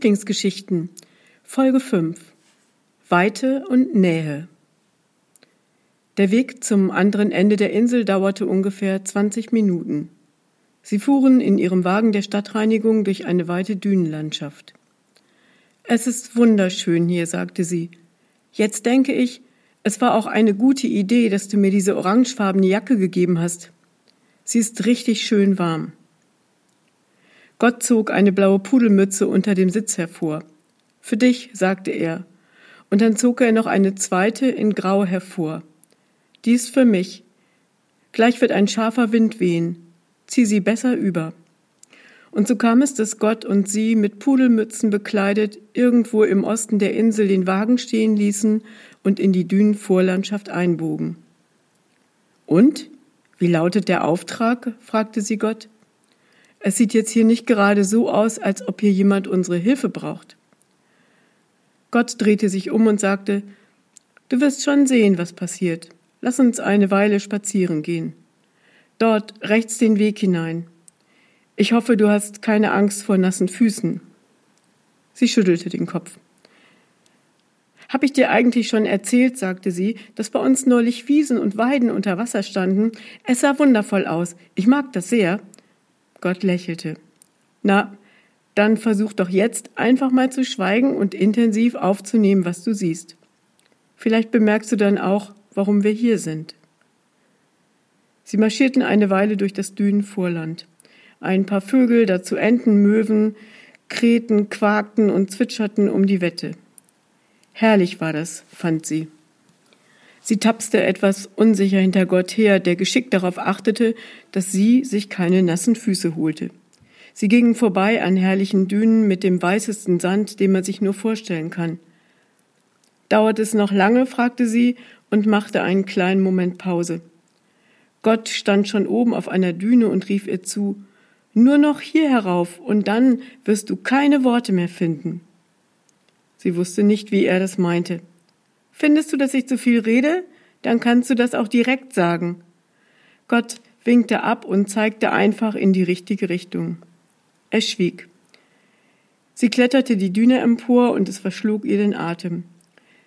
Lieblingsgeschichten Folge 5 Weite und Nähe Der Weg zum anderen Ende der Insel dauerte ungefähr 20 Minuten. Sie fuhren in ihrem Wagen der Stadtreinigung durch eine weite Dünenlandschaft. Es ist wunderschön hier, sagte sie. Jetzt denke ich, es war auch eine gute Idee, dass du mir diese orangefarbene Jacke gegeben hast. Sie ist richtig schön warm. Gott zog eine blaue Pudelmütze unter dem Sitz hervor. Für dich, sagte er, und dann zog er noch eine zweite in Grau hervor. Die ist für mich. Gleich wird ein scharfer Wind wehen. Zieh sie besser über. Und so kam es, dass Gott und sie mit Pudelmützen bekleidet irgendwo im Osten der Insel den Wagen stehen ließen und in die Dünenvorlandschaft einbogen. Und? Wie lautet der Auftrag? fragte sie Gott. Es sieht jetzt hier nicht gerade so aus, als ob hier jemand unsere Hilfe braucht. Gott drehte sich um und sagte, Du wirst schon sehen, was passiert. Lass uns eine Weile spazieren gehen. Dort rechts den Weg hinein. Ich hoffe, du hast keine Angst vor nassen Füßen. Sie schüttelte den Kopf. Hab ich dir eigentlich schon erzählt, sagte sie, dass bei uns neulich Wiesen und Weiden unter Wasser standen? Es sah wundervoll aus. Ich mag das sehr. Gott lächelte. Na, dann versuch doch jetzt einfach mal zu schweigen und intensiv aufzunehmen, was du siehst. Vielleicht bemerkst du dann auch, warum wir hier sind. Sie marschierten eine Weile durch das Dünenvorland. Ein paar Vögel, dazu Enten, Möwen, krähten, quakten und zwitscherten um die Wette. Herrlich war das, fand sie. Sie tapste etwas unsicher hinter Gott her, der geschickt darauf achtete, dass sie sich keine nassen Füße holte. Sie gingen vorbei an herrlichen Dünen mit dem weißesten Sand, den man sich nur vorstellen kann. Dauert es noch lange? fragte sie und machte einen kleinen Moment Pause. Gott stand schon oben auf einer Düne und rief ihr zu, nur noch hier herauf, und dann wirst du keine Worte mehr finden. Sie wusste nicht, wie er das meinte. Findest du, dass ich zu viel rede? Dann kannst du das auch direkt sagen. Gott winkte ab und zeigte einfach in die richtige Richtung. Er schwieg. Sie kletterte die Düne empor und es verschlug ihr den Atem.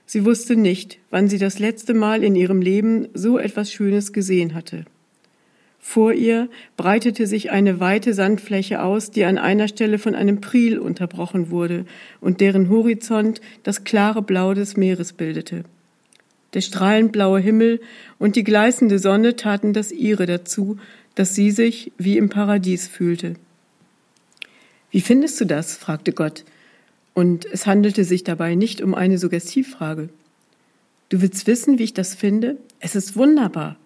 Sie wusste nicht, wann sie das letzte Mal in ihrem Leben so etwas Schönes gesehen hatte. Vor ihr breitete sich eine weite Sandfläche aus, die an einer Stelle von einem Priel unterbrochen wurde und deren Horizont das klare Blau des Meeres bildete. Der strahlend blaue Himmel und die gleißende Sonne taten das ihre dazu, dass sie sich wie im Paradies fühlte. Wie findest du das? fragte Gott. Und es handelte sich dabei nicht um eine Suggestivfrage. Du willst wissen, wie ich das finde? Es ist wunderbar.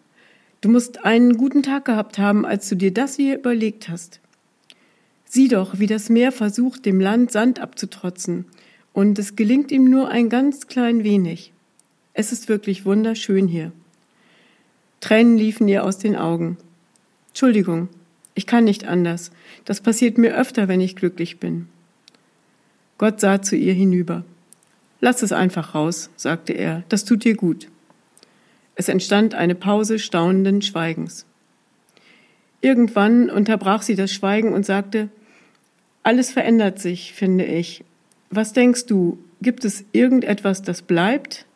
Du musst einen guten Tag gehabt haben, als du dir das hier überlegt hast. Sieh doch, wie das Meer versucht, dem Land Sand abzutrotzen, und es gelingt ihm nur ein ganz klein wenig. Es ist wirklich wunderschön hier. Tränen liefen ihr aus den Augen. Entschuldigung, ich kann nicht anders. Das passiert mir öfter, wenn ich glücklich bin. Gott sah zu ihr hinüber. Lass es einfach raus, sagte er, das tut dir gut. Es entstand eine Pause staunenden Schweigens. Irgendwann unterbrach sie das Schweigen und sagte, alles verändert sich, finde ich. Was denkst du, gibt es irgendetwas, das bleibt?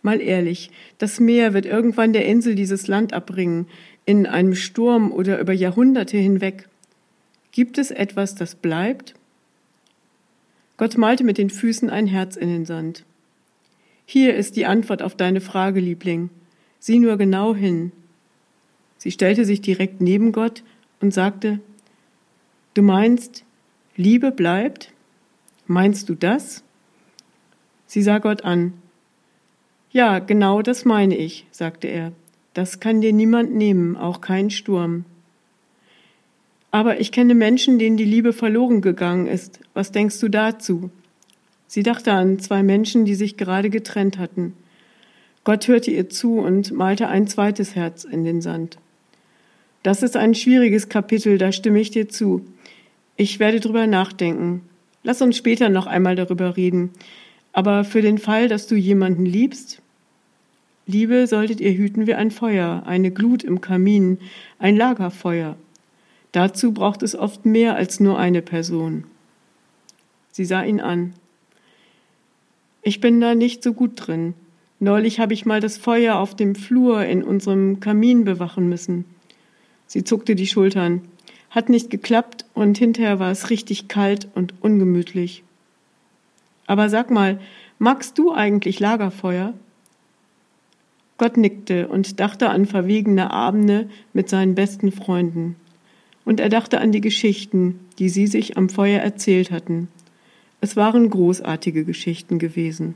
Mal ehrlich, das Meer wird irgendwann der Insel dieses Land abbringen, in einem Sturm oder über Jahrhunderte hinweg. Gibt es etwas, das bleibt? Gott malte mit den Füßen ein Herz in den Sand. Hier ist die Antwort auf deine Frage, Liebling. Sieh nur genau hin. Sie stellte sich direkt neben Gott und sagte, Du meinst, Liebe bleibt? Meinst du das? Sie sah Gott an. Ja, genau das meine ich, sagte er. Das kann dir niemand nehmen, auch kein Sturm. Aber ich kenne Menschen, denen die Liebe verloren gegangen ist. Was denkst du dazu? Sie dachte an zwei Menschen, die sich gerade getrennt hatten. Gott hörte ihr zu und malte ein zweites Herz in den Sand. Das ist ein schwieriges Kapitel, da stimme ich dir zu. Ich werde drüber nachdenken. Lass uns später noch einmal darüber reden. Aber für den Fall, dass du jemanden liebst, Liebe solltet ihr hüten wie ein Feuer, eine Glut im Kamin, ein Lagerfeuer. Dazu braucht es oft mehr als nur eine Person. Sie sah ihn an. Ich bin da nicht so gut drin. Neulich habe ich mal das Feuer auf dem Flur in unserem Kamin bewachen müssen. Sie zuckte die Schultern. Hat nicht geklappt und hinterher war es richtig kalt und ungemütlich. Aber sag mal, magst du eigentlich Lagerfeuer? Gott nickte und dachte an verwegene Abende mit seinen besten Freunden. Und er dachte an die Geschichten, die sie sich am Feuer erzählt hatten. Es waren großartige Geschichten gewesen.